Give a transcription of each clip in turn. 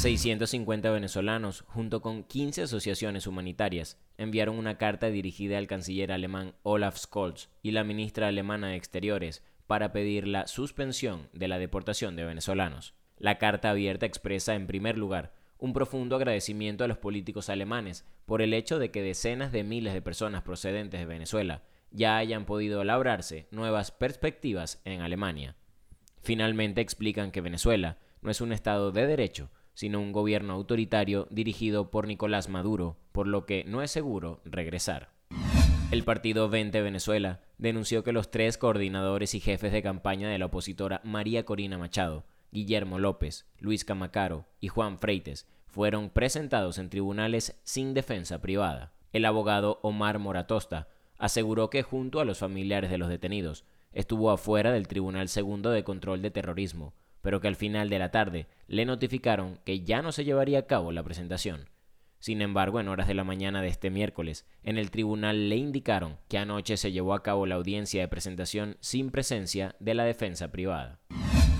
650 venezolanos, junto con 15 asociaciones humanitarias, enviaron una carta dirigida al canciller alemán Olaf Scholz y la ministra alemana de Exteriores para pedir la suspensión de la deportación de venezolanos. La carta abierta expresa, en primer lugar, un profundo agradecimiento a los políticos alemanes por el hecho de que decenas de miles de personas procedentes de Venezuela ya hayan podido labrarse nuevas perspectivas en Alemania. Finalmente explican que Venezuela no es un Estado de derecho, sino un gobierno autoritario dirigido por Nicolás Maduro, por lo que no es seguro regresar. El partido 20 Venezuela denunció que los tres coordinadores y jefes de campaña de la opositora María Corina Machado, Guillermo López, Luis Camacaro y Juan Freites fueron presentados en tribunales sin defensa privada. El abogado Omar Moratosta aseguró que junto a los familiares de los detenidos estuvo afuera del Tribunal Segundo de Control de Terrorismo, pero que al final de la tarde le notificaron que ya no se llevaría a cabo la presentación. Sin embargo, en horas de la mañana de este miércoles, en el tribunal le indicaron que anoche se llevó a cabo la audiencia de presentación sin presencia de la defensa privada.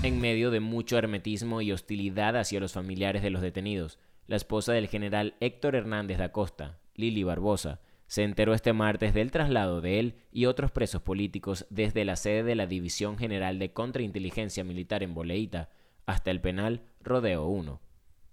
En medio de mucho hermetismo y hostilidad hacia los familiares de los detenidos, la esposa del general Héctor Hernández da Costa, Lili Barbosa, se enteró este martes del traslado de él y otros presos políticos desde la sede de la División General de Contrainteligencia Militar en Boleita hasta el penal Rodeo 1.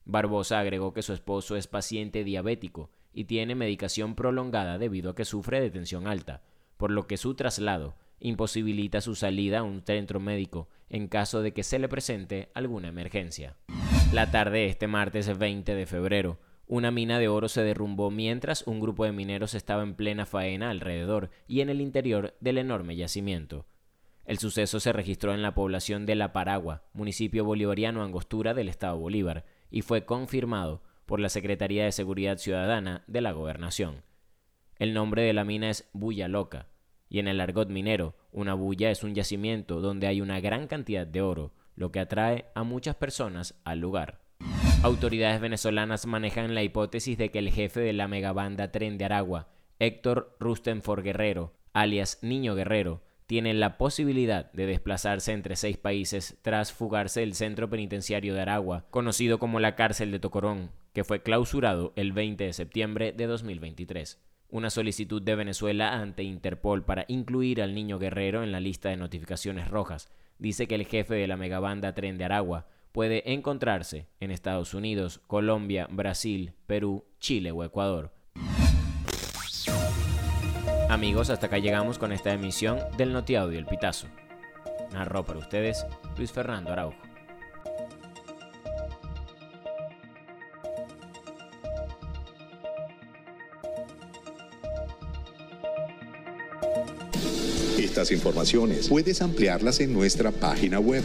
Barbosa agregó que su esposo es paciente diabético y tiene medicación prolongada debido a que sufre de tensión alta, por lo que su traslado imposibilita su salida a un centro médico en caso de que se le presente alguna emergencia. La tarde de este martes 20 de febrero, una mina de oro se derrumbó mientras un grupo de mineros estaba en plena faena alrededor y en el interior del enorme yacimiento. El suceso se registró en la población de La Paragua, municipio bolivariano Angostura del estado Bolívar, y fue confirmado por la Secretaría de Seguridad Ciudadana de la Gobernación. El nombre de la mina es Bulla Loca, y en el argot minero, una bulla es un yacimiento donde hay una gran cantidad de oro, lo que atrae a muchas personas al lugar. Autoridades venezolanas manejan la hipótesis de que el jefe de la megabanda Tren de Aragua, Héctor Rustenfor Guerrero, alias Niño Guerrero, tiene la posibilidad de desplazarse entre seis países tras fugarse del centro penitenciario de Aragua, conocido como la cárcel de Tocorón, que fue clausurado el 20 de septiembre de 2023. Una solicitud de Venezuela ante Interpol para incluir al niño guerrero en la lista de notificaciones rojas dice que el jefe de la megabanda Tren de Aragua puede encontrarse en Estados Unidos, Colombia, Brasil, Perú, Chile o Ecuador. Amigos, hasta acá llegamos con esta emisión del Notiaudio El Pitazo. Narró para ustedes Luis Fernando Araujo. Estas informaciones puedes ampliarlas en nuestra página web